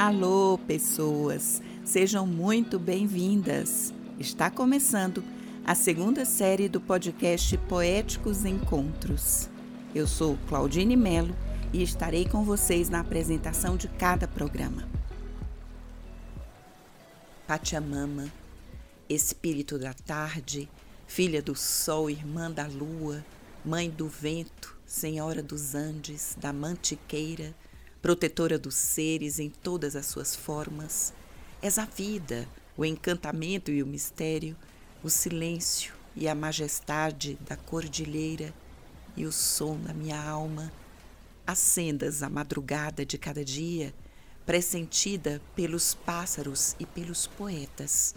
Alô, pessoas! Sejam muito bem-vindas! Está começando a segunda série do podcast Poéticos Encontros. Eu sou Claudine Melo e estarei com vocês na apresentação de cada programa. Pachamama, espírito da tarde, filha do sol, irmã da lua, mãe do vento, senhora dos Andes, da mantiqueira, protetora dos seres em todas as suas formas. És a vida, o encantamento e o mistério, o silêncio e a majestade da cordilheira e o som da minha alma. Acendas a madrugada de cada dia, pressentida pelos pássaros e pelos poetas.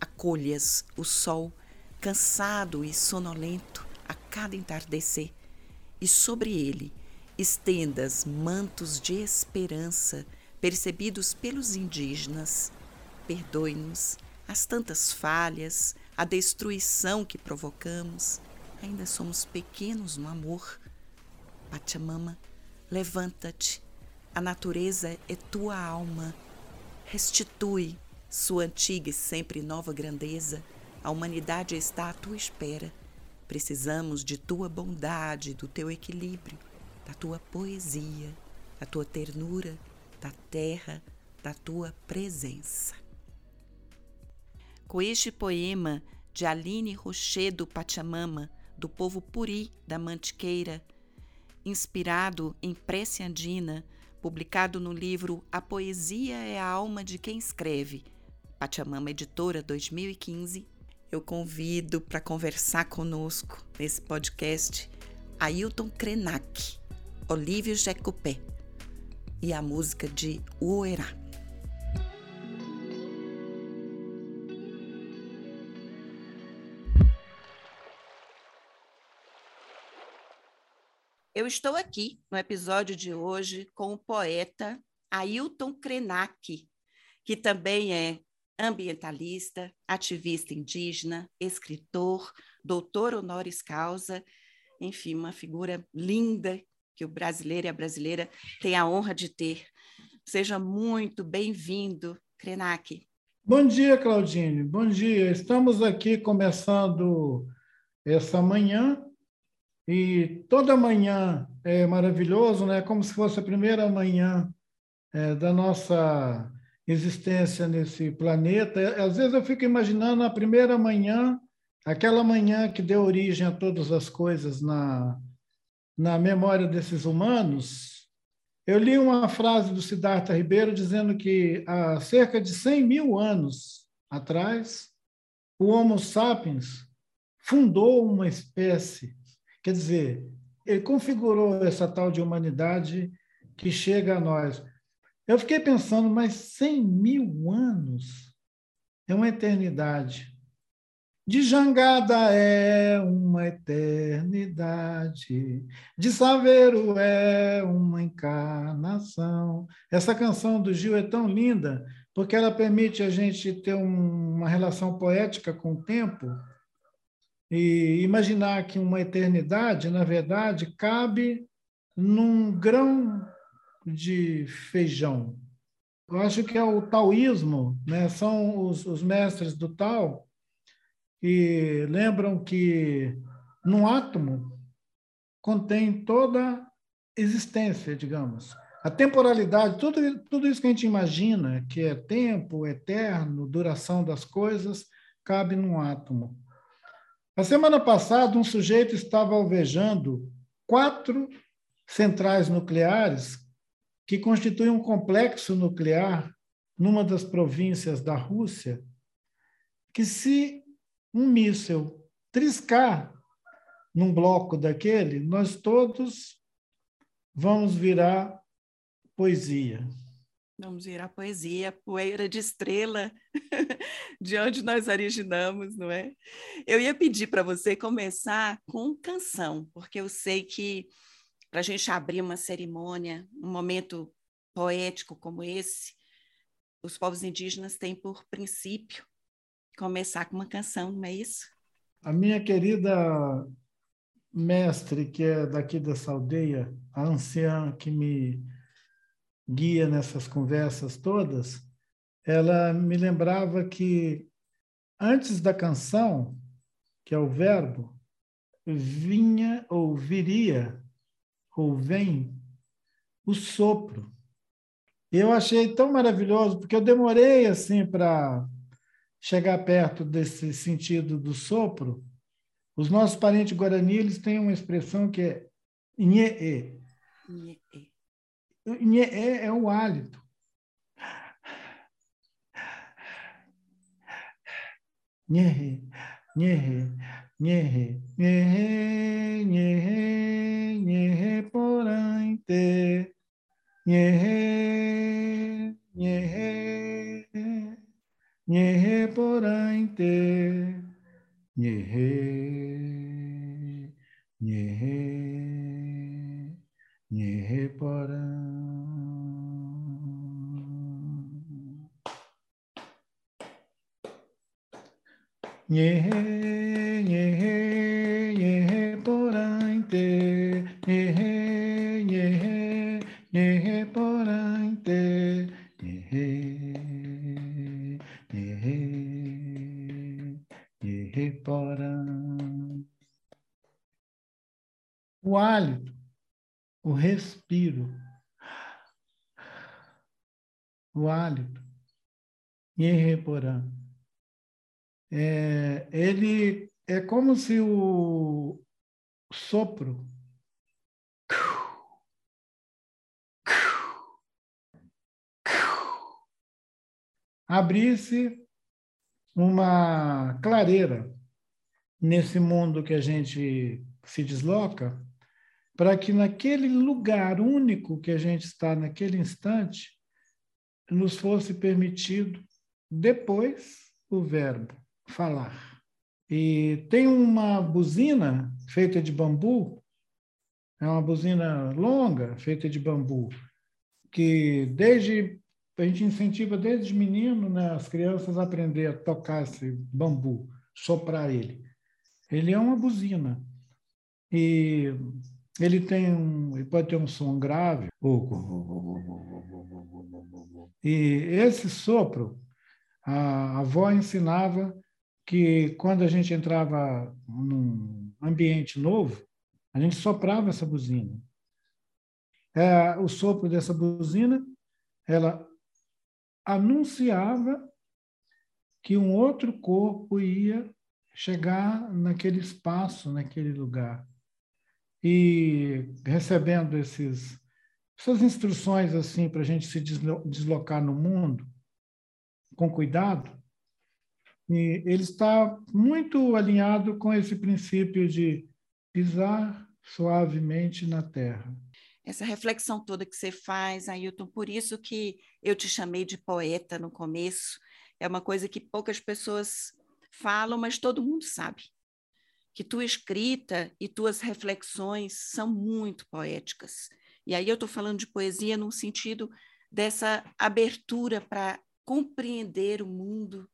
Acolhas o sol, cansado e sonolento, a cada entardecer, e sobre ele estendas mantos de esperança percebidos pelos indígenas. Perdoe-nos as tantas falhas, a destruição que provocamos. Ainda somos pequenos no amor. Pachamama, levanta-te. A natureza é tua alma. Restitui sua antiga e sempre nova grandeza. A humanidade está à tua espera. Precisamos de tua bondade, do teu equilíbrio da tua poesia, da tua ternura, da terra, da tua presença. Com este poema de Aline Rochedo Pachamama, do povo Puri da Mantiqueira, inspirado em prece andina, publicado no livro A Poesia é a Alma de Quem Escreve, Pachamama Editora 2015, eu convido para conversar conosco nesse podcast Ailton Krenak, Olívio Jecopé e a música de Uerá. Eu estou aqui no episódio de hoje com o poeta Ailton Krenak, que também é ambientalista, ativista indígena, escritor, doutor honoris causa, enfim, uma figura linda que o brasileiro e a brasileira têm a honra de ter. Seja muito bem-vindo, Krenak. Bom dia, Claudine. Bom dia. Estamos aqui começando essa manhã e toda manhã é maravilhoso, né? Como se fosse a primeira manhã é, da nossa existência nesse planeta. Às vezes eu fico imaginando a primeira manhã, aquela manhã que deu origem a todas as coisas na na memória desses humanos, eu li uma frase do Siddhartha Ribeiro dizendo que há cerca de 100 mil anos atrás, o Homo sapiens fundou uma espécie. Quer dizer, ele configurou essa tal de humanidade que chega a nós. Eu fiquei pensando, mas 100 mil anos é uma eternidade. De jangada é uma eternidade, de saveiro é uma encarnação. Essa canção do Gil é tão linda porque ela permite a gente ter um, uma relação poética com o tempo e imaginar que uma eternidade, na verdade, cabe num grão de feijão. Eu acho que é o taoísmo, né? são os, os mestres do Tao e lembram que no átomo contém toda existência, digamos. A temporalidade, tudo, tudo isso que a gente imagina, que é tempo, eterno, duração das coisas, cabe num átomo. A semana passada, um sujeito estava alvejando quatro centrais nucleares que constituem um complexo nuclear numa das províncias da Rússia, que se um míssil triscar num bloco daquele, nós todos vamos virar poesia. Vamos virar poesia, poeira de estrela, de onde nós originamos, não é? Eu ia pedir para você começar com canção, porque eu sei que para a gente abrir uma cerimônia, um momento poético como esse, os povos indígenas têm por princípio começar com uma canção, não é isso? A minha querida mestre, que é daqui dessa aldeia, a anciã que me guia nessas conversas todas, ela me lembrava que antes da canção, que é o verbo, vinha ou viria ou vem o sopro. Eu achei tão maravilhoso, porque eu demorei assim para chegar perto desse sentido do sopro. Os nossos parentes guarani, eles têm uma expressão que é nhe. Nhe é o hálito. Nhe, nhe, nhe, nhe, nhe, nhe, porante. Nhe, nhe, Yehe porainte, yehe, yehe, yehe porainte. yehe, Ñeje, porainte, Ñeje. Porante. O hálito, o respiro, o hálito, nhehe, porante é, ele é como se o sopro abrisse uma clareira nesse mundo que a gente se desloca, para que naquele lugar único que a gente está naquele instante, nos fosse permitido depois o verbo falar. E tem uma buzina feita de bambu, é uma buzina longa, feita de bambu, que desde a gente incentiva desde menino né, as crianças a aprender a tocar esse bambu, soprar ele. Ele é uma buzina. E ele tem um, ele pode ter um som grave. E esse sopro, a avó ensinava que quando a gente entrava num ambiente novo, a gente soprava essa buzina. É, o sopro dessa buzina, ela anunciava que um outro corpo ia chegar naquele espaço, naquele lugar. E recebendo esses, essas instruções assim para a gente se deslocar no mundo com cuidado, e ele está muito alinhado com esse princípio de pisar suavemente na terra. Essa reflexão toda que você faz, Ailton, por isso que eu te chamei de poeta no começo, é uma coisa que poucas pessoas falam, mas todo mundo sabe. Que tua escrita e tuas reflexões são muito poéticas. E aí eu estou falando de poesia no sentido dessa abertura para compreender o mundo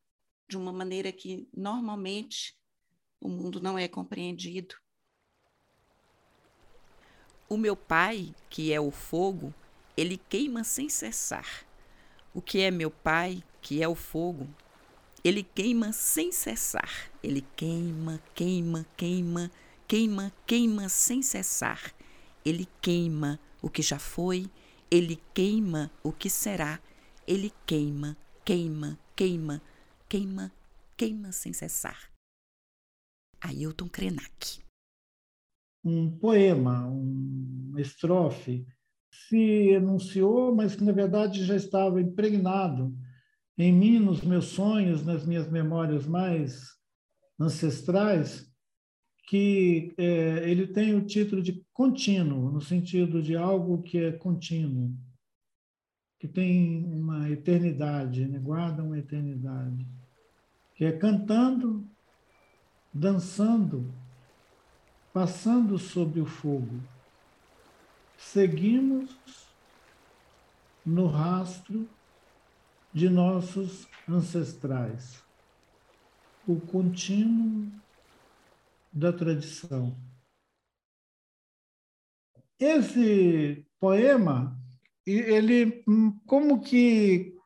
de uma maneira que normalmente o mundo não é compreendido. O meu pai, que é o fogo, ele queima sem cessar. O que é meu pai, que é o fogo, ele queima sem cessar. Ele queima, queima, queima, queima, queima sem cessar. Ele queima o que já foi, ele queima o que será. Ele queima, queima, queima, queima, queima sem cessar. Ailton Krenak. Um poema, uma estrofe, se enunciou, mas que na verdade já estava impregnado em mim, nos meus sonhos, nas minhas memórias mais ancestrais, que é, ele tem o título de contínuo, no sentido de algo que é contínuo, que tem uma eternidade, né? guarda uma eternidade que é cantando, dançando, passando sobre o fogo. Seguimos no rastro de nossos ancestrais, o contínuo da tradição. Esse poema, ele hum, como que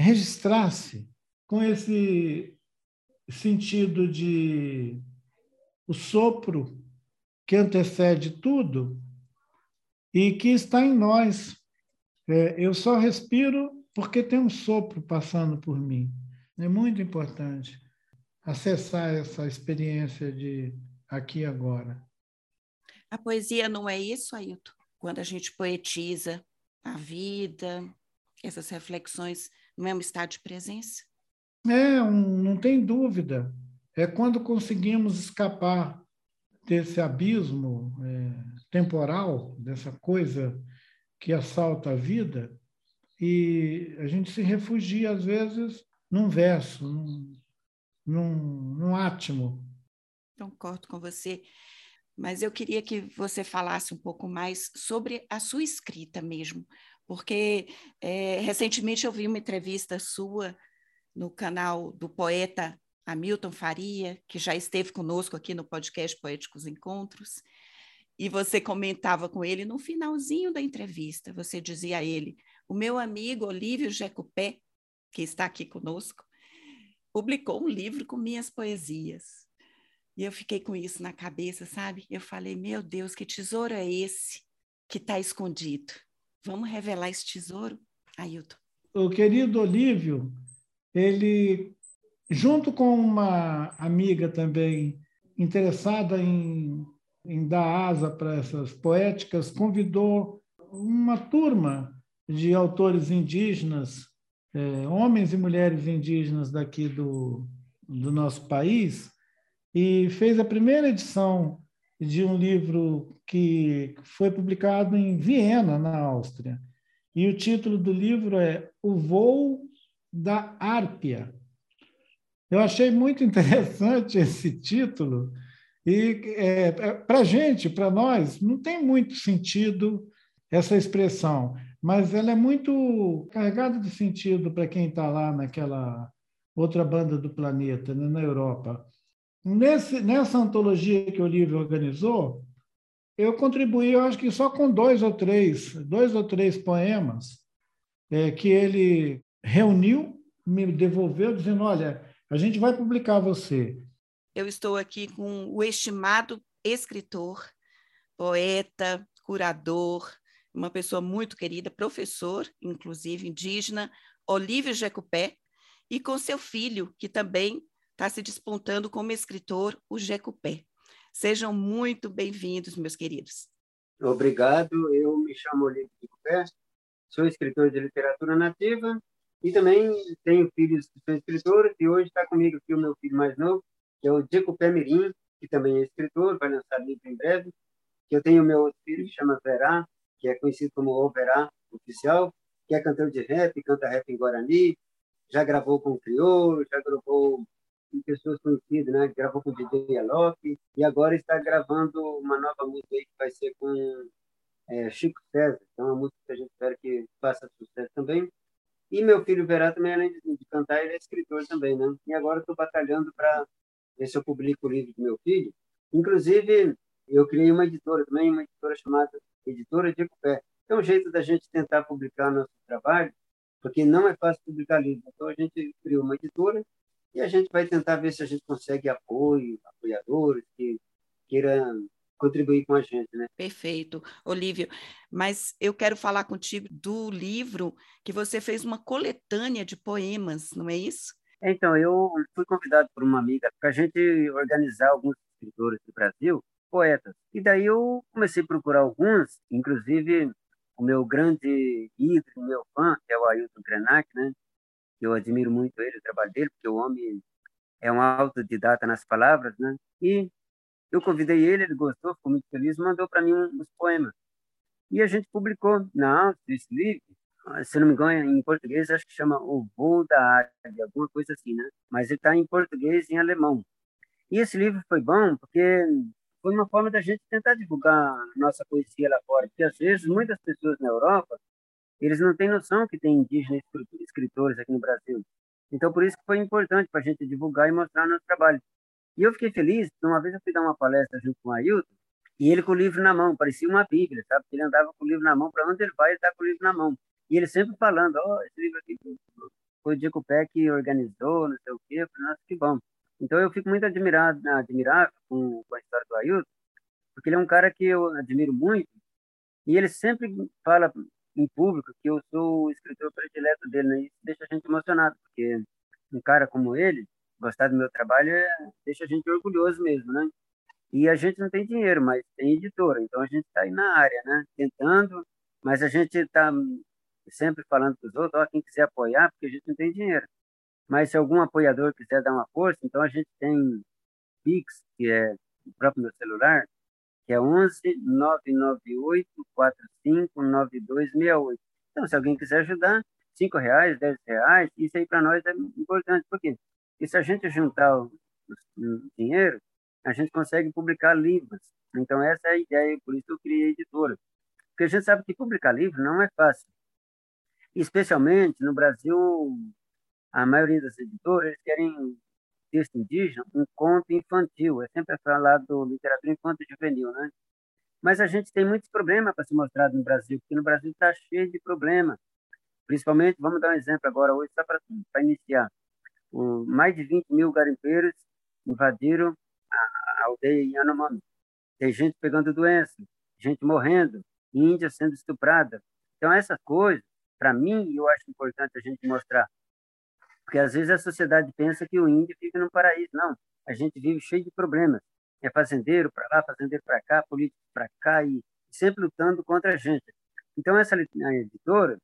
registrasse com esse sentido de o sopro que antecede tudo e que está em nós. É, eu só respiro porque tem um sopro passando por mim. É muito importante acessar essa experiência de aqui e agora. A poesia não é isso, Ailton? Quando a gente poetiza a vida, essas reflexões, não é um estado de presença? É, um, não tem dúvida. É quando conseguimos escapar desse abismo é, temporal, dessa coisa que assalta a vida, e a gente se refugia, às vezes, num verso, num, num, num átimo. Concordo com você, mas eu queria que você falasse um pouco mais sobre a sua escrita mesmo, porque é, recentemente eu vi uma entrevista sua no canal do poeta Hamilton Faria, que já esteve conosco aqui no podcast Poéticos Encontros, e você comentava com ele no finalzinho da entrevista, você dizia a ele: o meu amigo Olívio Jecupé, que está aqui conosco, publicou um livro com minhas poesias. E eu fiquei com isso na cabeça, sabe? Eu falei: meu Deus, que tesouro é esse que está escondido? Vamos revelar esse tesouro, Ailton? O querido Olívio, ele, junto com uma amiga também interessada em, em dar asa para essas poéticas, convidou uma turma de autores indígenas, é, homens e mulheres indígenas daqui do, do nosso país, e fez a primeira edição de um livro que foi publicado em Viena, na Áustria. E o título do livro é O Voo da Árpia. Eu achei muito interessante esse título, e é, é para a gente, para nós, não tem muito sentido essa expressão mas ela é muito carregada de sentido para quem está lá naquela outra banda do planeta, né, na Europa. Nesse, nessa antologia que o Olívio organizou, eu contribuí, eu acho que só com dois ou três, dois ou três poemas é, que ele reuniu, me devolveu, dizendo: olha, a gente vai publicar você. Eu estou aqui com o estimado escritor, poeta, curador, uma pessoa muito querida, professor, inclusive indígena, Olívio Jecupé, e com seu filho, que também está se despontando como escritor, o Jecupé. Sejam muito bem-vindos, meus queridos. Obrigado. Eu me chamo Olívio Jecupé, sou escritor de literatura nativa e também tenho filhos que são escritores, e hoje está comigo aqui o meu filho mais novo, que é o Jecupé Mirim, que também é escritor, vai lançar livro em breve. Eu tenho meu outro filho, que chama Verá, que é conhecido como Oberá Oficial, que é cantor de rap, canta rap em Guarani, já gravou com o Crioulo, já gravou com pessoas conhecidas, né? Gravou com DJ Alok e agora está gravando uma nova música aí que vai ser com é, Chico César, que é uma música que a gente espera que faça sucesso também. E meu filho Verá também, além de, de cantar, ele é escritor também, né? E agora estou batalhando para ver se eu publico o livro do meu filho. Inclusive, eu criei uma editora também, uma editora chamada editora de Ecopé. É um jeito da gente tentar publicar nosso trabalho, porque não é fácil publicar livro. Então, a gente criou uma editora e a gente vai tentar ver se a gente consegue apoio, apoiadores que queiram contribuir com a gente, né? Perfeito, Olívio. Mas eu quero falar contigo do livro que você fez uma coletânea de poemas, não é isso? Então, eu fui convidado por uma amiga para a gente organizar alguns escritores do Brasil poetas. E daí eu comecei a procurar alguns, inclusive o meu grande ídolo, meu fã, que é o Ailton Krenak, né? Eu admiro muito ele, o trabalho dele, porque o homem é um autodidata nas palavras, né? E eu convidei ele, ele gostou, ficou muito feliz, mandou para mim uns poemas. E a gente publicou na Áustria esse livro, se não me engano, em português, acho que chama O Voo da Águia, alguma coisa assim, né? Mas ele está em português e em alemão. E esse livro foi bom porque foi uma forma da gente tentar divulgar nossa poesia lá fora, porque às vezes muitas pessoas na Europa, eles não têm noção que tem indígenas escritores aqui no Brasil. Então, por isso que foi importante para a gente divulgar e mostrar nosso trabalho. E eu fiquei feliz, uma vez eu fui dar uma palestra junto com o Ailton, E ele com o livro na mão, parecia uma bíblia, sabe? Ele andava com o livro na mão, para onde ele vai, ele está com o livro na mão. E ele sempre falando, ó, oh, esse livro aqui foi o Diego Pé que organizou, não sei o quê. Eu falei, nossa, que bom. Então eu fico muito admirado, admirado com, com a história do Ailton, porque ele é um cara que eu admiro muito, e ele sempre fala em público que eu sou o escritor predileto dele, né? Isso deixa a gente emocionado, porque um cara como ele, gostar do meu trabalho, é, deixa a gente orgulhoso mesmo, né? E a gente não tem dinheiro, mas tem editora, então a gente está aí na área, né? Tentando, mas a gente está sempre falando para os outros, ó, quem quiser apoiar, porque a gente não tem dinheiro. Mas se algum apoiador quiser dar uma força, então a gente tem Pix, que é o próprio meu celular, que é 11 998 45 9268. Então, se alguém quiser ajudar, cinco reais, dez reais, isso aí para nós é importante. Por quê? Porque se a gente juntar o, o dinheiro, a gente consegue publicar livros. Então, essa é a ideia, por isso eu criei a editora. Porque a gente sabe que publicar livro não é fácil. Especialmente no Brasil, a maioria das editoras querem texto indígena um conto infantil. É sempre falado literatura infantil juvenil, né? Mas a gente tem muitos problemas para ser mostrado no Brasil, porque no Brasil está cheio de problemas. Principalmente, vamos dar um exemplo agora, hoje, só para iniciar. Um, mais de 20 mil garimpeiros invadiram a, a aldeia Yanomami. Tem gente pegando doença, gente morrendo, índia sendo estuprada. Então, essas coisas, para mim, eu acho importante a gente mostrar porque às vezes a sociedade pensa que o índio fica no paraíso. Não, a gente vive cheio de problemas. É fazendeiro para lá, fazendeiro para cá, político para cá e sempre lutando contra a gente. Então essa editora,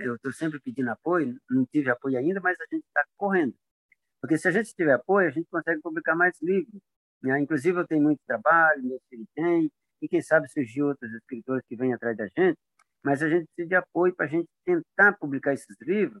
eu estou sempre pedindo apoio, não tive apoio ainda, mas a gente está correndo. Porque se a gente tiver apoio, a gente consegue publicar mais livros. Né? Inclusive eu tenho muito trabalho, meu filho tem, e quem sabe surgir outros escritores que vêm atrás da gente, mas a gente precisa de apoio para a gente tentar publicar esses livros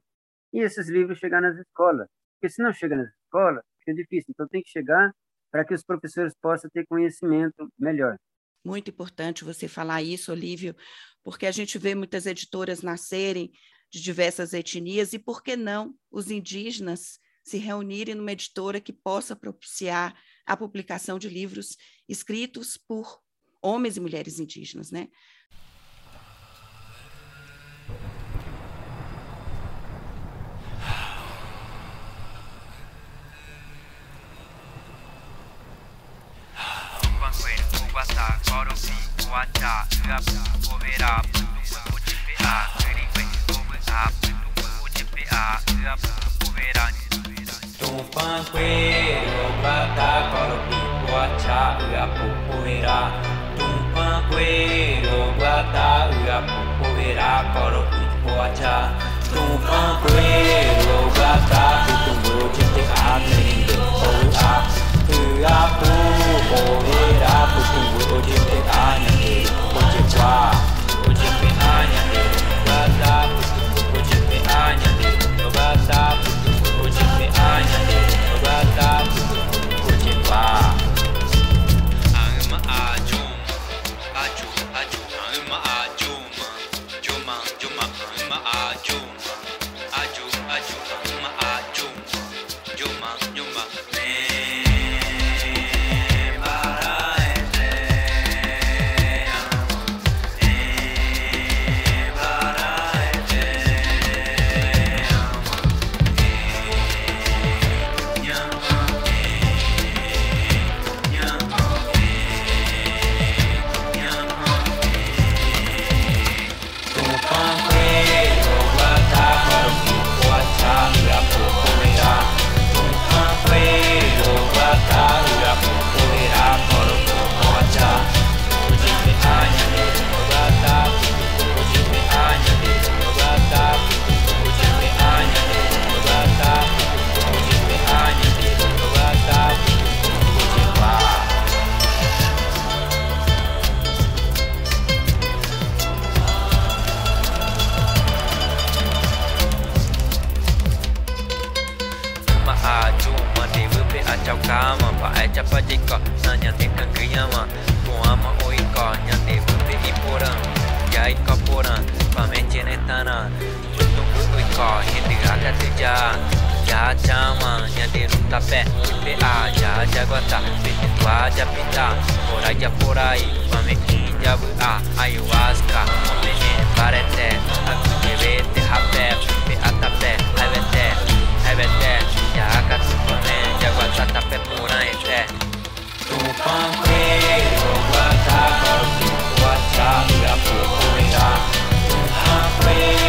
e esses livros chegar nas escolas. Porque se não chega nas escolas, fica difícil. Então tem que chegar para que os professores possam ter conhecimento melhor. Muito importante você falar isso, Olívio, porque a gente vê muitas editoras nascerem de diversas etnias e por que não os indígenas se reunirem numa editora que possa propiciar a publicação de livros escritos por homens e mulheres indígenas, né? Tumpanqueiro, bata, coro, pipo, achá, ua, pupuera. Tumpanqueiro, bata, ua, pupuera, coro, pipo, achá. Tumpanqueiro, bata, tutumbo, chiste, a, tringo, a, ua, pupuera. Já chama, nhadeiro tapé, PA, já jaguatá, feituá, já pitá, por aí, já por aí, com a mente já a ayahuasca, homem, bareté, agudebete, rapé, PA tapé, rebeté, rebeté, já catupané, jaguatá, tapé, por aí, té. Tupanqueiro, guatá, guatá, urapucuirá, tupanqueiro,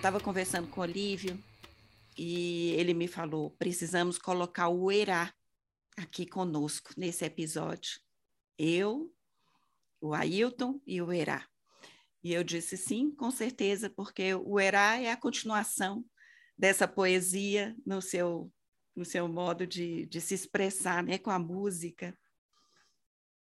estava conversando com o Olívio e ele me falou: precisamos colocar o Erá aqui conosco nesse episódio. Eu, o Ailton e o Erá. E eu disse sim, com certeza, porque o Erá é a continuação dessa poesia no seu, no seu modo de, de se expressar né, com a música.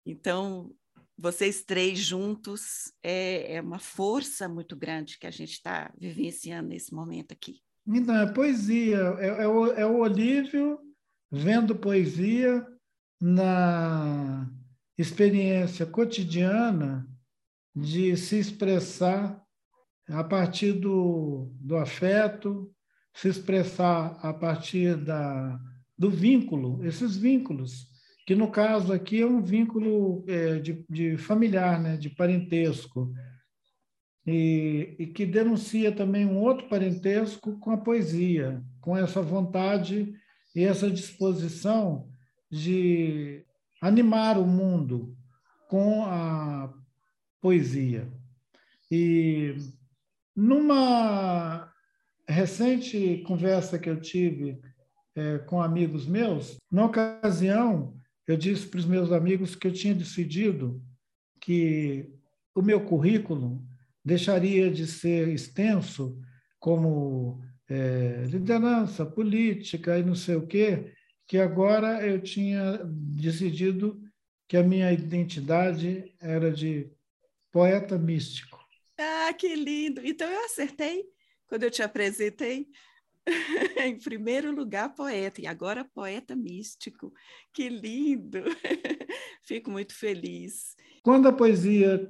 Então, vocês três juntos é, é uma força muito grande que a gente está vivenciando nesse momento aqui. Então, é poesia, é, é, o, é o Olívio vendo poesia na experiência cotidiana de se expressar a partir do, do afeto, se expressar a partir da, do vínculo, esses vínculos, que no caso aqui é um vínculo é, de, de familiar, né, de parentesco, e, e que denuncia também um outro parentesco com a poesia, com essa vontade e essa disposição de animar o mundo com a poesia. E numa recente conversa que eu tive é, com amigos meus, na ocasião, eu disse para os meus amigos que eu tinha decidido que o meu currículo deixaria de ser extenso como é, liderança política e não sei o quê, que agora eu tinha decidido que a minha identidade era de poeta místico. Ah, que lindo! Então eu acertei quando eu te apresentei. em primeiro lugar, poeta, e agora poeta místico. Que lindo! Fico muito feliz. Quando a poesia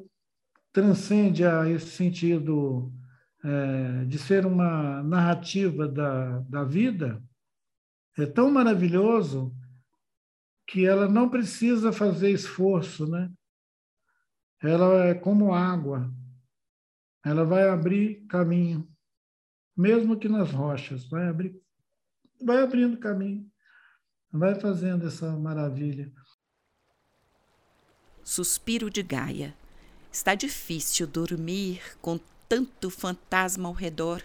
transcende a esse sentido é, de ser uma narrativa da, da vida, é tão maravilhoso que ela não precisa fazer esforço, né? Ela é como água, ela vai abrir caminho, mesmo que nas rochas, vai abrir, vai abrindo caminho, vai fazendo essa maravilha. Suspiro de Gaia. Está difícil dormir com tanto fantasma ao redor,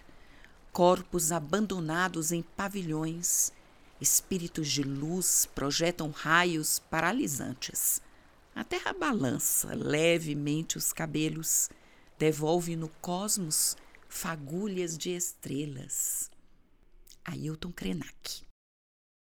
corpos abandonados em pavilhões, espíritos de luz projetam raios paralisantes. A terra balança levemente os cabelos, devolve no cosmos fagulhas de estrelas. Ailton Krenak.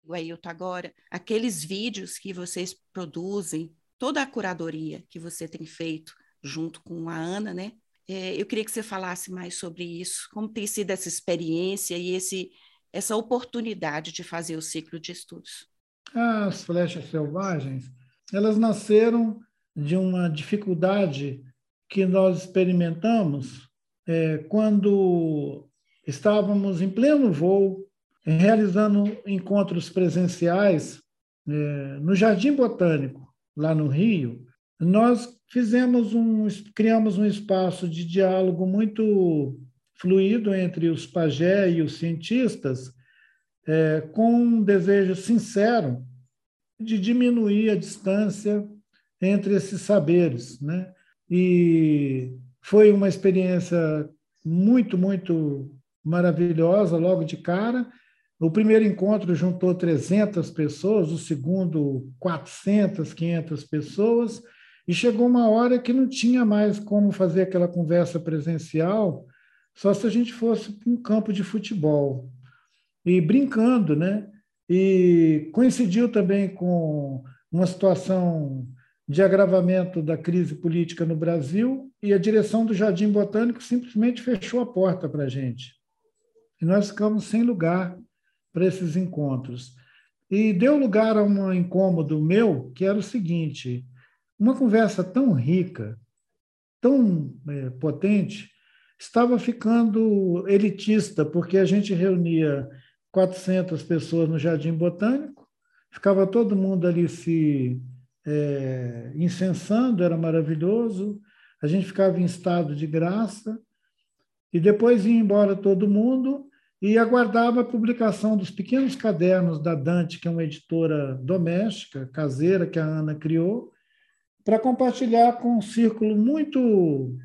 O Ailton, agora, aqueles vídeos que vocês produzem, toda a curadoria que você tem feito, junto com a Ana, né? É, eu queria que você falasse mais sobre isso, como tem sido essa experiência e esse, essa oportunidade de fazer o ciclo de estudos. As flechas selvagens, elas nasceram de uma dificuldade que nós experimentamos é, quando estávamos em pleno voo, realizando encontros presenciais é, no Jardim Botânico, lá no Rio, nós fizemos um, criamos um espaço de diálogo muito fluido entre os pajé e os cientistas, é, com um desejo sincero de diminuir a distância entre esses saberes, né? E Foi uma experiência muito, muito maravilhosa logo de cara. O primeiro encontro juntou 300 pessoas, o segundo 400, 500 pessoas, e chegou uma hora que não tinha mais como fazer aquela conversa presencial, só se a gente fosse para um campo de futebol. E brincando, né? E coincidiu também com uma situação de agravamento da crise política no Brasil e a direção do Jardim Botânico simplesmente fechou a porta para a gente. E nós ficamos sem lugar para esses encontros. E deu lugar a um incômodo meu, que era o seguinte: uma conversa tão rica, tão é, potente, estava ficando elitista, porque a gente reunia 400 pessoas no Jardim Botânico, ficava todo mundo ali se é, incensando, era maravilhoso, a gente ficava em estado de graça, e depois ia embora todo mundo, e aguardava a publicação dos pequenos cadernos da Dante, que é uma editora doméstica, caseira, que a Ana criou, para compartilhar com um círculo muito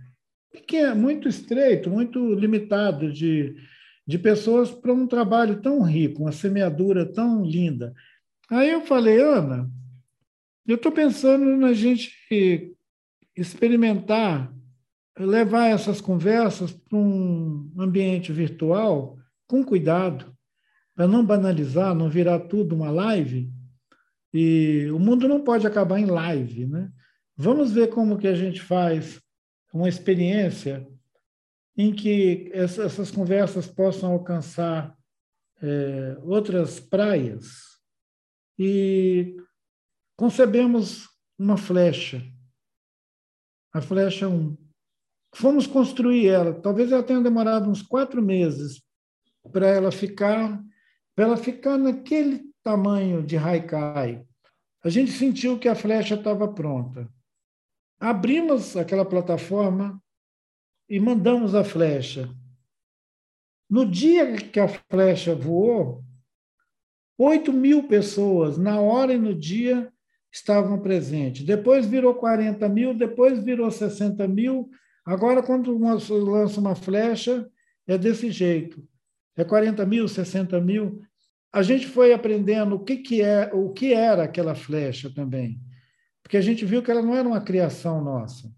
pequeno, muito estreito, muito limitado de, de pessoas para um trabalho tão rico, uma semeadura tão linda. Aí eu falei, Ana, eu estou pensando na gente experimentar, levar essas conversas para um ambiente virtual com cuidado, para não banalizar, não virar tudo uma live. E o mundo não pode acabar em live, né? Vamos ver como que a gente faz uma experiência em que essas conversas possam alcançar é, outras praias. E concebemos uma flecha, a flecha 1. Fomos construir ela, talvez ela tenha demorado uns quatro meses para ela ficar, para ela ficar naquele tamanho de haikai. A gente sentiu que a flecha estava pronta. Abrimos aquela plataforma e mandamos a flecha. No dia que a flecha voou, 8 mil pessoas, na hora e no dia, estavam presentes. Depois virou 40 mil, depois virou 60 mil. Agora, quando lança uma flecha, é desse jeito é 40 mil, 60 mil. A gente foi aprendendo o que, que é, o que era aquela flecha também, porque a gente viu que ela não era uma criação nossa,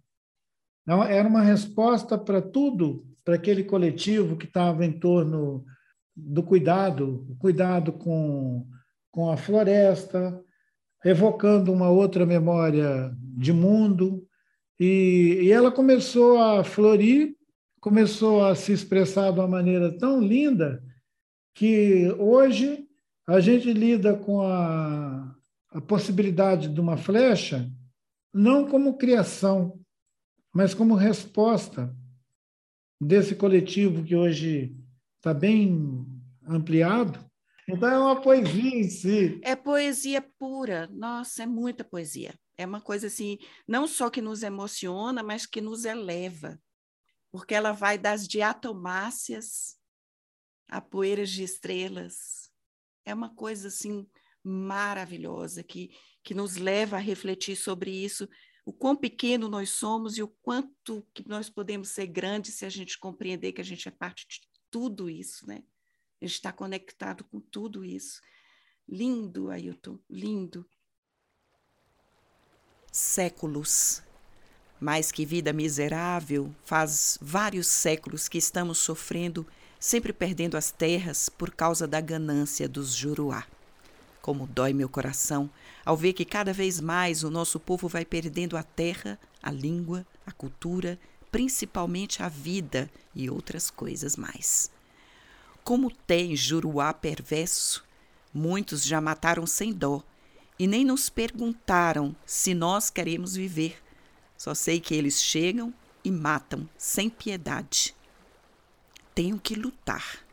não, era uma resposta para tudo, para aquele coletivo que estava em torno do cuidado, cuidado com, com a floresta, evocando uma outra memória de mundo, e, e ela começou a florir começou a se expressar de uma maneira tão linda que hoje a gente lida com a, a possibilidade de uma flecha não como criação, mas como resposta desse coletivo que hoje está bem ampliado. Então é uma poesia em si. É poesia pura. Nossa, é muita poesia. É uma coisa assim, não só que nos emociona, mas que nos eleva porque ela vai das diatomáceas a poeiras de estrelas. É uma coisa assim maravilhosa que, que nos leva a refletir sobre isso, o quão pequeno nós somos e o quanto que nós podemos ser grandes se a gente compreender que a gente é parte de tudo isso, né? Gente está conectado com tudo isso. Lindo, Ailton, lindo. Séculos mais que vida miserável, faz vários séculos que estamos sofrendo, sempre perdendo as terras por causa da ganância dos Juruá. Como dói meu coração ao ver que cada vez mais o nosso povo vai perdendo a terra, a língua, a cultura, principalmente a vida e outras coisas mais. Como tem Juruá perverso, muitos já mataram sem dó e nem nos perguntaram se nós queremos viver só sei que eles chegam e matam sem piedade. Tenho que lutar.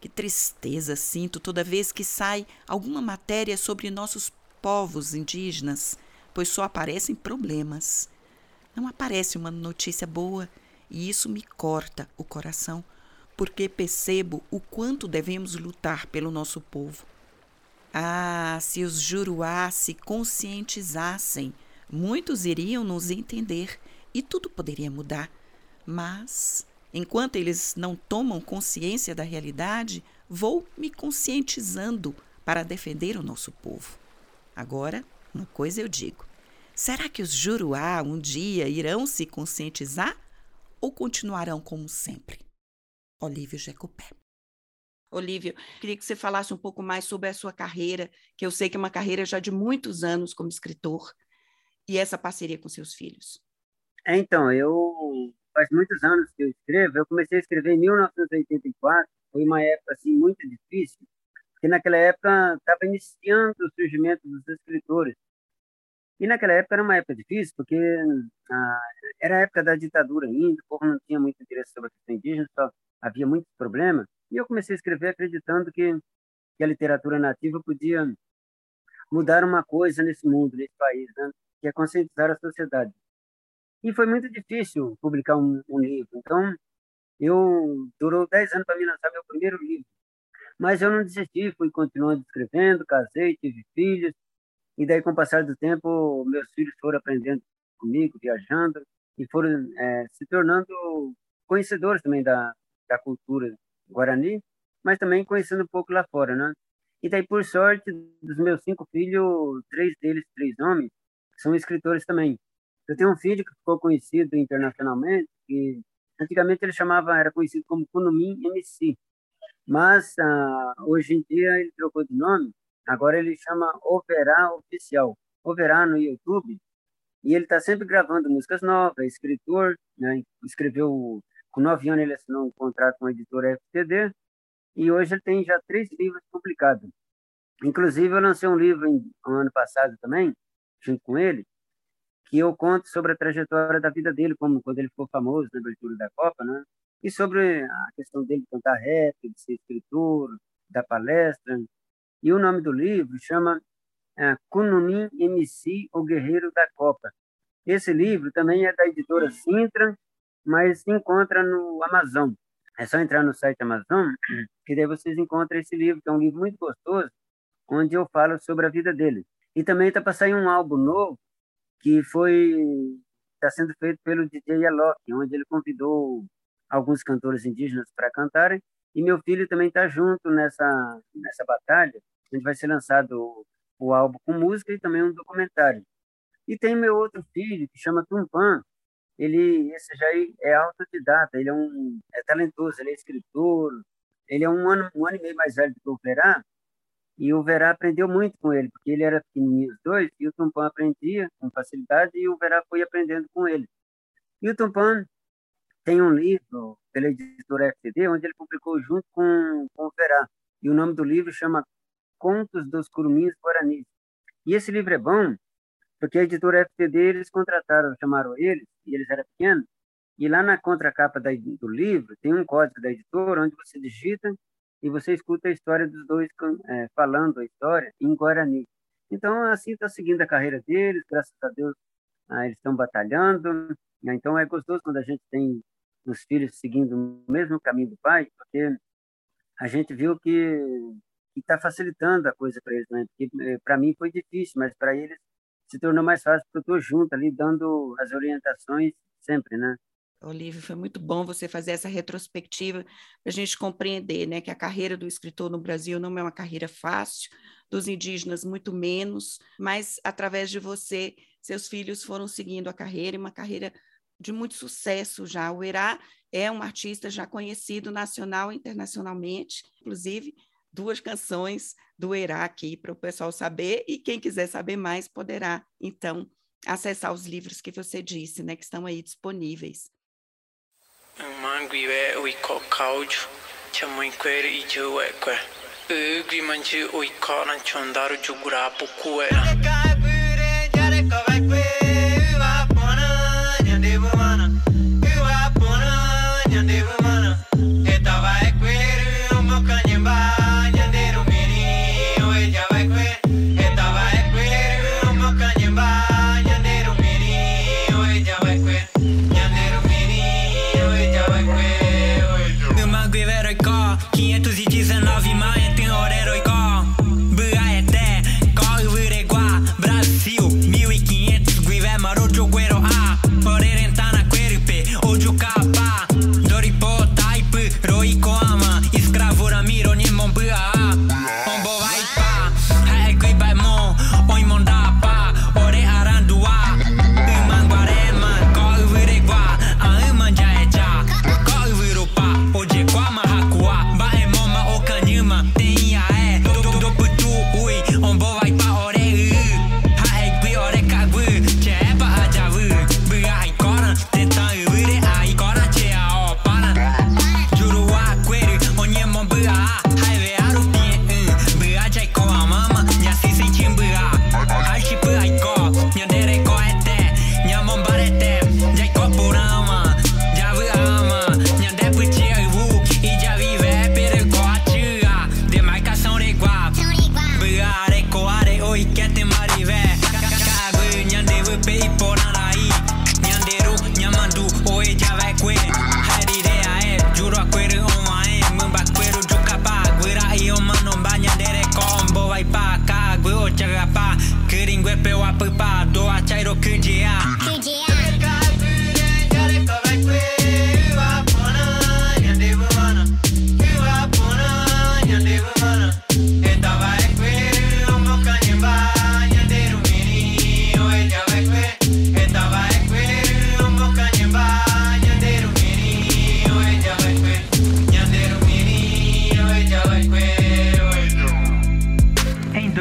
Que tristeza sinto toda vez que sai alguma matéria sobre nossos povos indígenas, pois só aparecem problemas. Não aparece uma notícia boa e isso me corta o coração, porque percebo o quanto devemos lutar pelo nosso povo. Ah, se os juruás se conscientizassem muitos iriam nos entender e tudo poderia mudar. Mas, enquanto eles não tomam consciência da realidade, vou me conscientizando para defender o nosso povo. Agora, uma coisa eu digo: será que os Juruá um dia irão se conscientizar ou continuarão como sempre? Olívio Jacopé. Olívio, queria que você falasse um pouco mais sobre a sua carreira, que eu sei que é uma carreira já de muitos anos como escritor, e essa parceria com seus filhos. É, então, eu faz muitos anos que eu escrevo. Eu comecei a escrever em 1984. Foi uma época assim muito difícil, porque naquela época estava iniciando o surgimento dos escritores. E naquela época era uma época difícil, porque ah, era a época da ditadura ainda, o povo não tinha muito interesse sobre a questão indígena, só havia muitos problemas. E eu comecei a escrever acreditando que, que a literatura nativa podia mudar uma coisa nesse mundo, nesse país, né? que é conscientizar a sociedade. E foi muito difícil publicar um, um livro. Então, eu durou 10 anos para me lançar meu primeiro livro. Mas eu não desisti, fui continuando escrevendo, casei, tive filhos. E daí, com o passar do tempo, meus filhos foram aprendendo comigo, viajando, e foram é, se tornando conhecedores também da, da cultura guarani, mas também conhecendo um pouco lá fora, né? E daí, por sorte, dos meus cinco filhos, três deles, três homens, são escritores também. Eu tenho um filho que ficou conhecido internacionalmente, que antigamente ele chamava, era conhecido como Kunumim MC, mas ah, hoje em dia ele trocou de nome, agora ele chama Overá Oficial. Overá no YouTube, e ele está sempre gravando músicas novas, é escritor, né? escreveu, com nove anos ele assinou um contrato com a editora FTD, e hoje ele tem já três livros publicados. Inclusive, eu lancei um livro em, um ano passado também, junto com ele, que eu conto sobre a trajetória da vida dele, como quando ele ficou famoso na abertura da Copa, né? E sobre a questão dele de cantar rap, de ser escritor, da palestra. E o nome do livro chama é, MC, o Guerreiro da Copa. Esse livro também é da editora Sintra, mas se encontra no Amazon. É só entrar no site Amazon, que daí vocês encontram esse livro, que é um livro muito gostoso, onde eu falo sobre a vida dele. E também está para sair um álbum novo, que foi está sendo feito pelo DJ Alok, onde ele convidou alguns cantores indígenas para cantarem, e meu filho também está junto nessa nessa batalha, onde vai ser lançado o, álbum com música e também um documentário. E tem meu outro filho, que chama Tumpan, ele esse já é autodidata, ele é um é talentoso, ele é escritor, ele é um ano um ano e meio mais velho do que o Verá, e o Verá aprendeu muito com ele, porque ele era pequenininho os dois, e o Tumpã aprendia com facilidade, e o Verá foi aprendendo com ele. E o Tumpã tem um livro pela editora FTD, onde ele publicou junto com, com o Verá. E o nome do livro chama Contos dos Curumins Guaranis. E esse livro é bom, porque a editora FTD, eles contrataram, chamaram eles, e eles eram pequenos, e lá na contracapa da, do livro tem um código da editora, onde você digita e você escuta a história dos dois é, falando a história em Guarani. Então, assim está seguindo a carreira deles, graças a Deus ah, eles estão batalhando. Né? Então, é gostoso quando a gente tem os filhos seguindo o mesmo caminho do pai, porque a gente viu que está facilitando a coisa para eles. Né? Eh, para mim foi difícil, mas para eles se tornou mais fácil, porque eu estou junto ali, dando as orientações sempre, né? Olívio, foi muito bom você fazer essa retrospectiva para a gente compreender né, que a carreira do escritor no Brasil não é uma carreira fácil, dos indígenas muito menos, mas através de você, seus filhos foram seguindo a carreira, uma carreira de muito sucesso já. O Erá é um artista já conhecido nacional e internacionalmente, inclusive duas canções do Erá aqui para o pessoal saber, e quem quiser saber mais poderá, então, acessar os livros que você disse, né, que estão aí disponíveis. Chondaru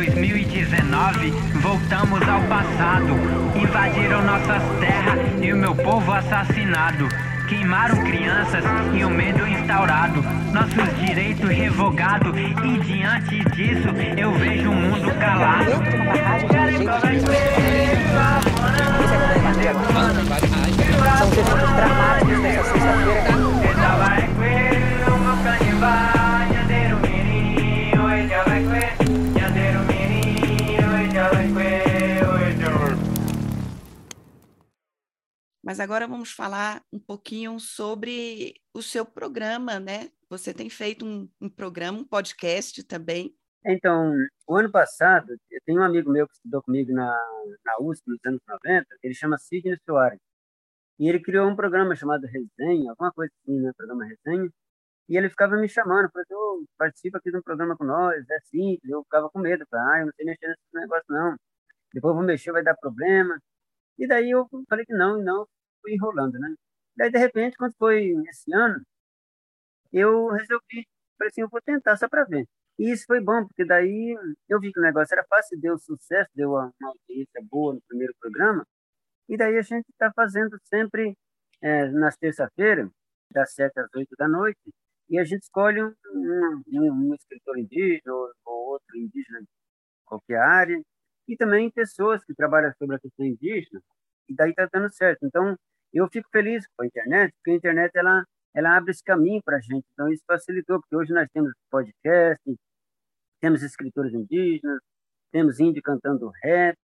2019, voltamos ao passado. Invadiram nossas terras e o meu povo assassinado. Queimaram crianças e o medo instaurado, nossos direitos revogados, e diante disso eu vejo o um mundo calado. São nessa sexta-feira. Tá? Mas agora vamos falar um pouquinho sobre o seu programa, né? Você tem feito um, um programa, um podcast também. Então, o ano passado, eu tenho um amigo meu que estudou comigo na, na USP nos anos 90, ele chama Sidney Soares. E ele criou um programa chamado Resenha, alguma coisa assim, né? Programa Resenha. E ele ficava me chamando, assim, oh, participa aqui de um programa com nós, é simples. Eu ficava com medo, falei, ah, eu não sei mexer nesse negócio, não. Depois eu vou mexer, vai dar problema. E daí eu falei que não, e não, fui enrolando, né? Daí, de repente, quando foi esse ano, eu resolvi, falei assim, eu vou tentar só para ver. E isso foi bom, porque daí eu vi que o negócio era fácil, deu sucesso, deu uma audiência boa no primeiro programa, e daí a gente está fazendo sempre é, nas terça-feiras, das sete às oito da noite, e a gente escolhe um, um, um escritor indígena ou, ou outro indígena de qualquer área, e também pessoas que trabalham sobre a questão indígena, e daí está dando certo. Então, eu fico feliz com a internet, porque a internet ela, ela abre esse caminho para a gente. Então, isso facilitou, porque hoje nós temos podcast, temos escritores indígenas, temos índio cantando rap,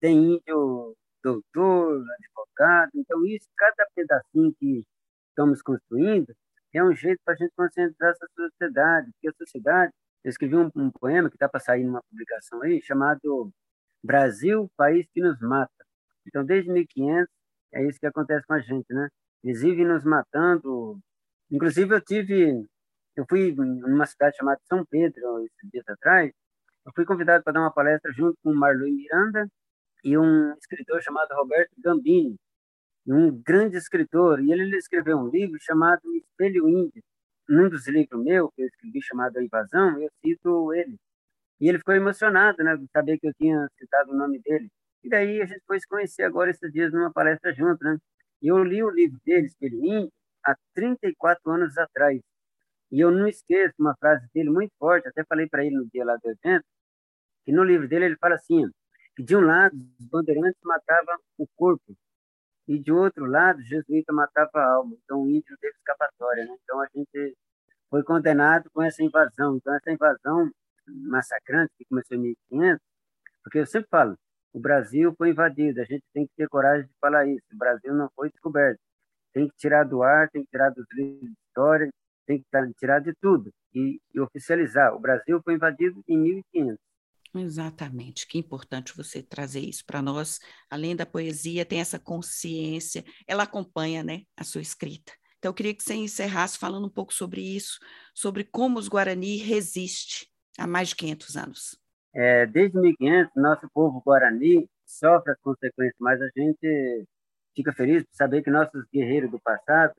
tem índio doutor, advogado. Então, isso, cada pedacinho que estamos construindo, é um jeito para a gente conscientizar essa sociedade, porque a sociedade, eu escrevi um, um poema que está para sair numa publicação aí, chamado Brasil, País que nos Mata. Então, desde 1500, é isso que acontece com a gente, né? Eles vivem nos matando. Inclusive, eu tive, eu fui numa cidade chamada São Pedro, esses dias atrás, eu fui convidado para dar uma palestra junto com o Marlon Miranda e um escritor chamado Roberto Gambini, um grande escritor, e ele escreveu um livro chamado Espelho Índio. Num dos livros meus, que eu escrevi chamado A Invasão, eu cito ele. E ele ficou emocionado, né, de saber que eu tinha citado o nome dele. E daí a gente foi se conhecer agora esses dias numa palestra junto, né? E eu li o livro dele, Índio, há 34 anos atrás. E eu não esqueço uma frase dele muito forte, até falei para ele no dia lá do evento, que no livro dele ele fala assim, que de um lado os bandeirantes matavam o corpo, e de outro lado jesuíta matava a alma. Então o índio teve escapatória, né? Então a gente foi condenado com essa invasão. Então essa invasão massacrante que começou em 1500, porque eu sempre falo, o Brasil foi invadido, a gente tem que ter coragem de falar isso. O Brasil não foi descoberto. Tem que tirar do ar, tem que tirar dos livros de história, tem que tirar de tudo e, e oficializar. O Brasil foi invadido em 1500. Exatamente, que importante você trazer isso para nós. Além da poesia, tem essa consciência, ela acompanha né, a sua escrita. Então, eu queria que você encerrasse falando um pouco sobre isso, sobre como os Guarani resiste há mais de 500 anos. É, desde 1500, nosso povo guarani sofre as consequências, mas a gente fica feliz por saber que nossos guerreiros do passado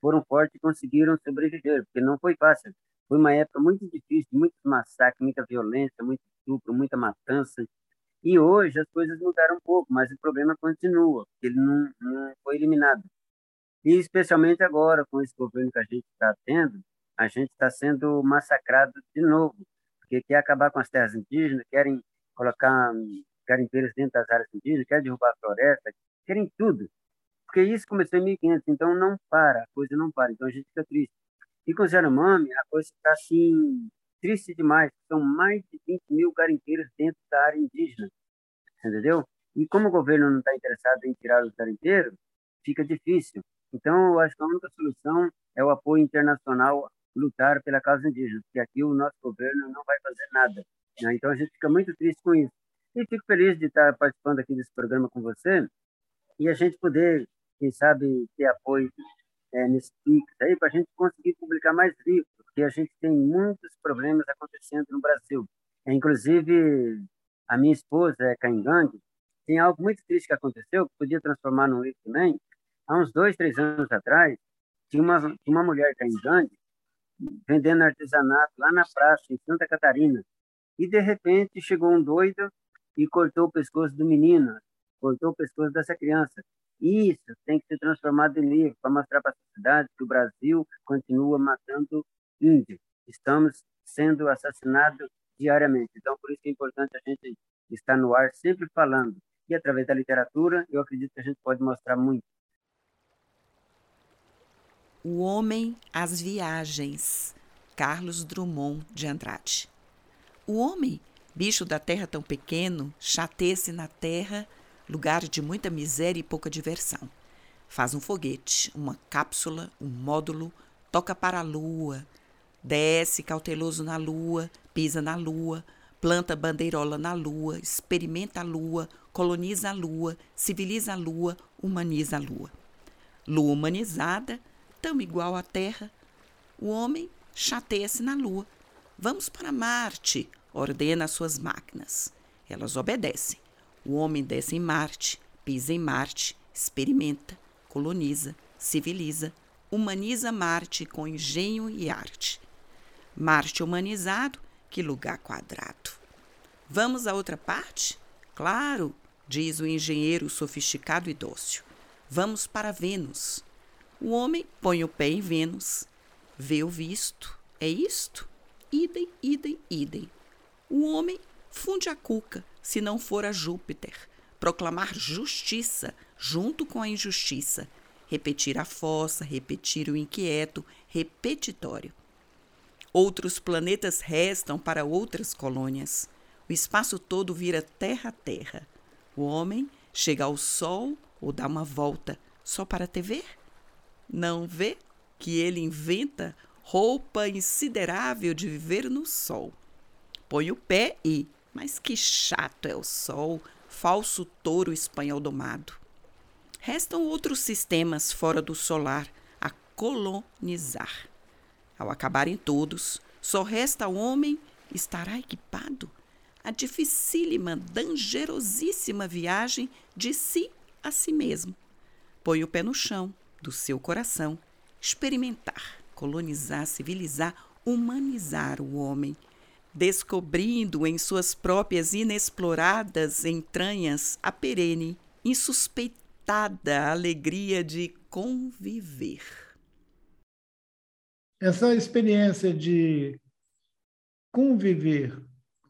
foram fortes e conseguiram sobreviver, porque não foi fácil. Foi uma época muito difícil, muitos massacres, muita violência, muito estupro, muita matança. E hoje as coisas mudaram um pouco, mas o problema continua, ele não, não foi eliminado. E especialmente agora, com esse governo que a gente está tendo, a gente está sendo massacrado de novo porque quer acabar com as terras indígenas, querem colocar garimpeiros dentro das áreas indígenas, querem derrubar a floresta, querem tudo. Porque isso começou em 1500, então não para, a coisa não para, então a gente fica triste. E com o Yanomami, a coisa está assim, triste demais, são mais de 20 mil garimpeiros dentro da área indígena, entendeu? E como o governo não está interessado em tirar os garimpeiros, fica difícil. Então, eu acho que a única solução é o apoio internacional lutar pela causa indígena, porque aqui o nosso governo não vai fazer nada. Né? Então a gente fica muito triste com isso. E fico feliz de estar participando aqui desse programa com você e a gente poder, quem sabe, ter apoio é, nesse Pix aí para a gente conseguir publicar mais livros, porque a gente tem muitos problemas acontecendo no Brasil. É, inclusive, a minha esposa é Caingangue, tem algo muito triste que aconteceu, que podia transformar num livro também. Há uns dois, três anos atrás, tinha uma, uma mulher Caingangue vendendo artesanato lá na praça, em Santa Catarina. E, de repente, chegou um doido e cortou o pescoço do menino, cortou o pescoço dessa criança. Isso tem que ser transformado em livro para mostrar para a sociedade que o Brasil continua matando índios. Estamos sendo assassinados diariamente. Então, por isso é importante a gente estar no ar sempre falando. E através da literatura, eu acredito que a gente pode mostrar muito. O Homem às Viagens, Carlos Drummond de Andrade. O homem, bicho da terra tão pequeno, chateia-se na terra, lugar de muita miséria e pouca diversão. Faz um foguete, uma cápsula, um módulo, toca para a lua, desce cauteloso na lua, pisa na lua, planta bandeirola na lua, experimenta a lua, coloniza a lua, civiliza a lua, humaniza a lua. Lua humanizada, tão igual à Terra. O homem chateia-se na Lua. Vamos para Marte, ordena as suas máquinas. Elas obedecem. O homem desce em Marte, pisa em Marte, experimenta, coloniza, civiliza, humaniza Marte com engenho e arte. Marte humanizado, que lugar quadrado. Vamos à outra parte? Claro, diz o engenheiro sofisticado e dócil. Vamos para Vênus. O homem põe o pé em Vênus, vê o visto. É isto? Idem, idem, idem. O homem funde a cuca, se não for a Júpiter, proclamar justiça junto com a injustiça, repetir a fossa, repetir o inquieto, repetitório. Outros planetas restam para outras colônias. O espaço todo vira terra-terra. O homem chega ao Sol ou dá uma volta só para te ver? Não vê que ele inventa roupa insiderável de viver no sol. Põe o pé e, mas que chato é o sol, falso touro espanhol domado. Restam outros sistemas fora do solar a colonizar. Ao acabarem todos, só resta o homem estará equipado a dificílima, dangerosíssima viagem de si a si mesmo. Põe o pé no chão, do seu coração, experimentar, colonizar, civilizar, humanizar o homem, descobrindo em suas próprias inexploradas entranhas a perene, insuspeitada alegria de conviver. Essa experiência de conviver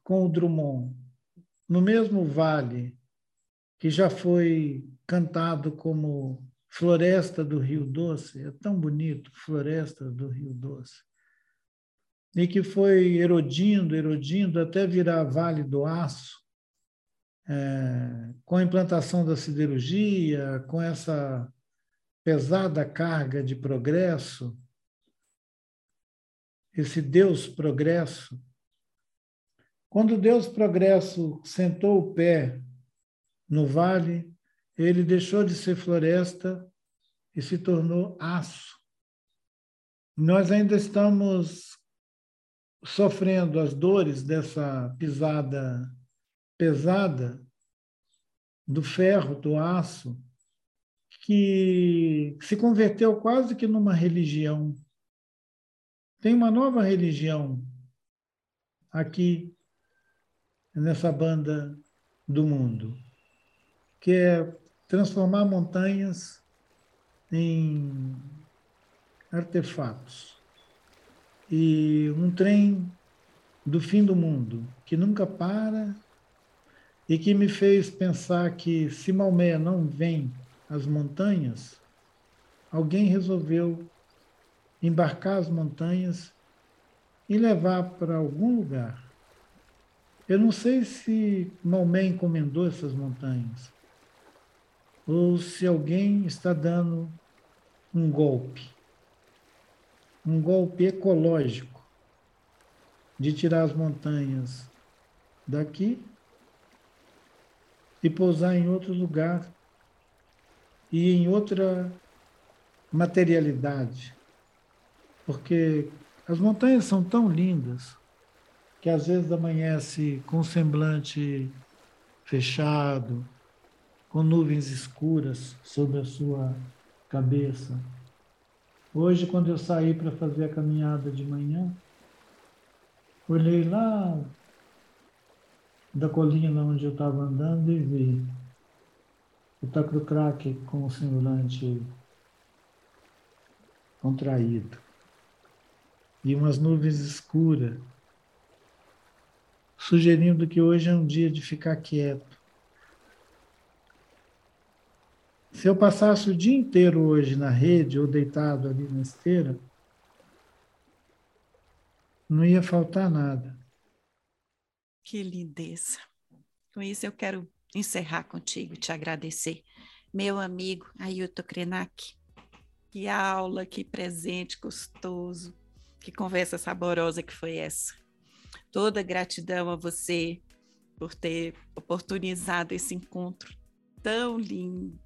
com o Drummond no mesmo vale que já foi cantado como Floresta do Rio Doce, é tão bonito, Floresta do Rio Doce. E que foi erodindo, erodindo, até virar Vale do Aço, é, com a implantação da siderurgia, com essa pesada carga de progresso, esse Deus progresso. Quando Deus progresso sentou o pé no vale, ele deixou de ser floresta e se tornou aço. Nós ainda estamos sofrendo as dores dessa pisada pesada do ferro, do aço, que se converteu quase que numa religião. Tem uma nova religião aqui nessa banda do mundo, que é transformar montanhas em artefatos. E um trem do fim do mundo, que nunca para e que me fez pensar que se Maomé não vem às montanhas, alguém resolveu embarcar as montanhas e levar para algum lugar. Eu não sei se Maomé encomendou essas montanhas, ou se alguém está dando um golpe, um golpe ecológico de tirar as montanhas daqui e pousar em outro lugar e em outra materialidade. Porque as montanhas são tão lindas que às vezes amanhece com semblante fechado, com nuvens escuras sobre a sua cabeça. Hoje, quando eu saí para fazer a caminhada de manhã, olhei lá da colina onde eu estava andando e vi o tacrocraque com o semblante contraído e umas nuvens escuras, sugerindo que hoje é um dia de ficar quieto. Se eu passasse o dia inteiro hoje na rede ou deitado ali na esteira, não ia faltar nada. Que lindeza. Com isso eu quero encerrar contigo, te agradecer. Meu amigo Ailton Krenak, que aula, que presente gostoso, que conversa saborosa que foi essa. Toda gratidão a você por ter oportunizado esse encontro tão lindo.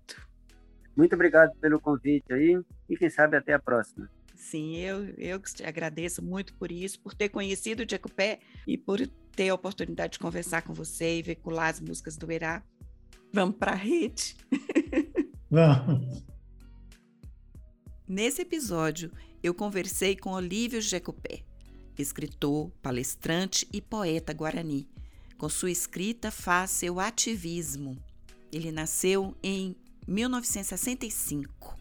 Muito obrigado pelo convite aí e quem sabe até a próxima. Sim, eu, eu te agradeço muito por isso, por ter conhecido o Jacupé e por ter a oportunidade de conversar com você e veicular as músicas do Herá. Vamos para a rede? Vamos. Nesse episódio, eu conversei com Olívio Jacupé, escritor, palestrante e poeta guarani. Com sua escrita faz seu ativismo. Ele nasceu em 1965,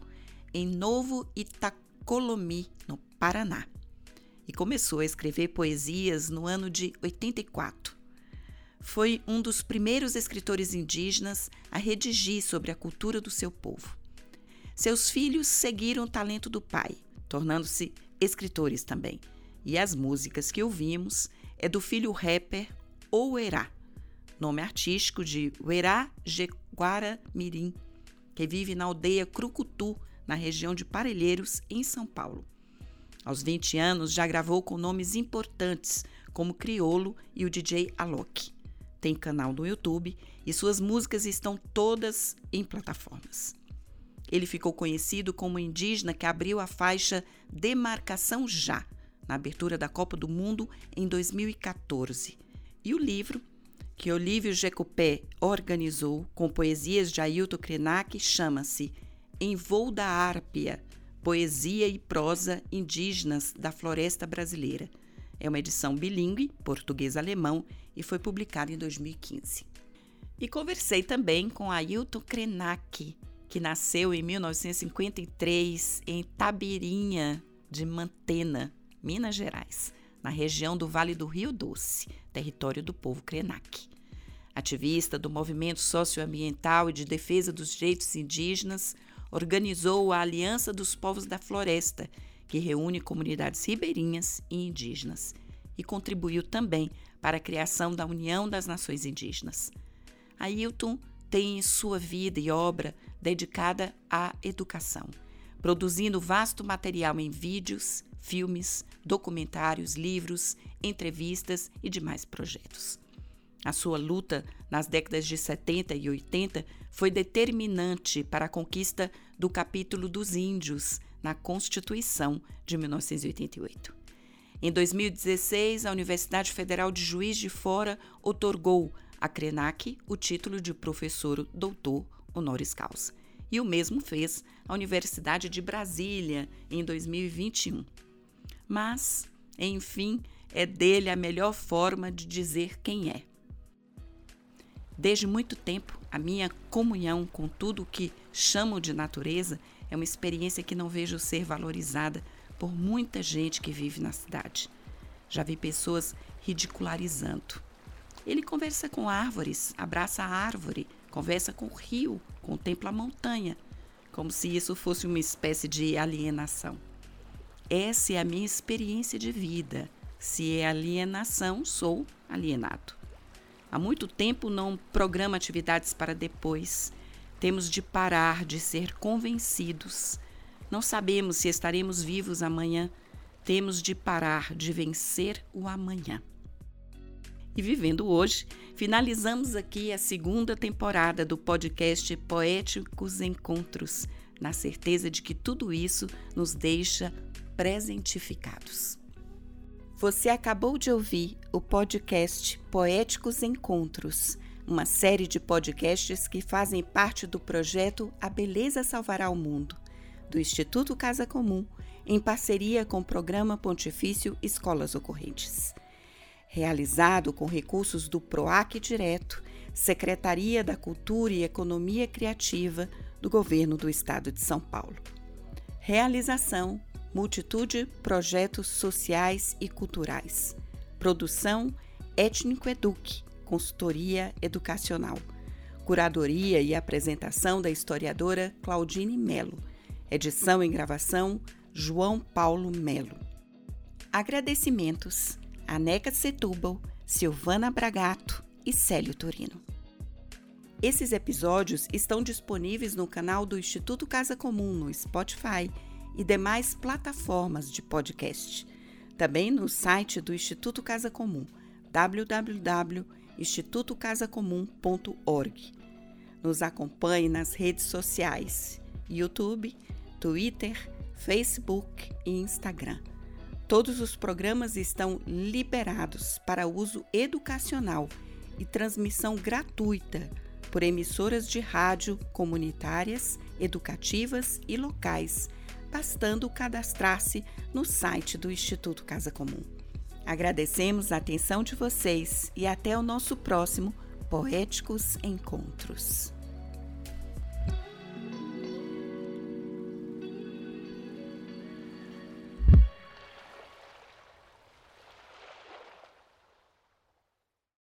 em Novo Itacolomi, no Paraná, e começou a escrever poesias no ano de 84. Foi um dos primeiros escritores indígenas a redigir sobre a cultura do seu povo. Seus filhos seguiram o talento do pai, tornando-se escritores também. E as músicas que ouvimos é do filho rapper Ouerá, nome artístico de Uerá Jeguara Mirim, que vive na aldeia Crucutu, na região de Parelheiros, em São Paulo. Aos 20 anos, já gravou com nomes importantes, como Criolo e o DJ Alok. Tem canal no YouTube e suas músicas estão todas em plataformas. Ele ficou conhecido como indígena que abriu a faixa Demarcação Já, na abertura da Copa do Mundo em 2014. E o livro que Olívio Jecopé organizou com poesias de Ailton Krenak chama-se Em Voo da Árpia, Poesia e Prosa Indígenas da Floresta Brasileira. É uma edição bilíngue, português-alemão, e foi publicada em 2015. E conversei também com Ailton Krenak, que nasceu em 1953 em Tabirinha de Mantena, Minas Gerais, na região do Vale do Rio Doce, território do povo Krenak. Ativista do movimento socioambiental e de defesa dos direitos indígenas, organizou a Aliança dos Povos da Floresta, que reúne comunidades ribeirinhas e indígenas, e contribuiu também para a criação da União das Nações Indígenas. Ailton tem sua vida e obra dedicada à educação, produzindo vasto material em vídeos, filmes, documentários, livros, entrevistas e demais projetos. A sua luta nas décadas de 70 e 80 foi determinante para a conquista do capítulo dos índios na Constituição de 1988. Em 2016, a Universidade Federal de Juiz de Fora otorgou a Krenak o título de professor doutor honoris causa. E o mesmo fez a Universidade de Brasília em 2021. Mas, enfim, é dele a melhor forma de dizer quem é. Desde muito tempo, a minha comunhão com tudo o que chamo de natureza é uma experiência que não vejo ser valorizada por muita gente que vive na cidade. Já vi pessoas ridicularizando. Ele conversa com árvores, abraça a árvore, conversa com o rio, contempla a montanha, como se isso fosse uma espécie de alienação. Essa é a minha experiência de vida. Se é alienação, sou alienado. Há muito tempo não programa atividades para depois. Temos de parar de ser convencidos. Não sabemos se estaremos vivos amanhã. Temos de parar de vencer o amanhã. E vivendo hoje, finalizamos aqui a segunda temporada do podcast Poéticos Encontros, na certeza de que tudo isso nos deixa presentificados. Você acabou de ouvir o podcast Poéticos Encontros, uma série de podcasts que fazem parte do projeto A Beleza Salvará o Mundo, do Instituto Casa Comum, em parceria com o Programa Pontifício Escolas Ocorrentes. realizado com recursos do PROAC Direto, Secretaria da Cultura e Economia Criativa do Governo do Estado de São Paulo. Realização: Multitude Projetos Sociais e Culturais. Produção: Étnico Eduque, Consultoria Educacional. Curadoria e apresentação da historiadora Claudine Melo. Edição e gravação: João Paulo Melo. Agradecimentos a Neca Setúbal, Silvana Bragato e Célio Torino. Esses episódios estão disponíveis no canal do Instituto Casa Comum no Spotify e demais plataformas de podcast. Também no site do Instituto Casa Comum, www.institutocasacomum.org. Nos acompanhe nas redes sociais: YouTube, Twitter, Facebook e Instagram. Todos os programas estão liberados para uso educacional e transmissão gratuita por emissoras de rádio comunitárias, educativas e locais, bastando cadastrar-se no site do Instituto Casa Comum. Agradecemos a atenção de vocês e até o nosso próximo Poéticos Encontros.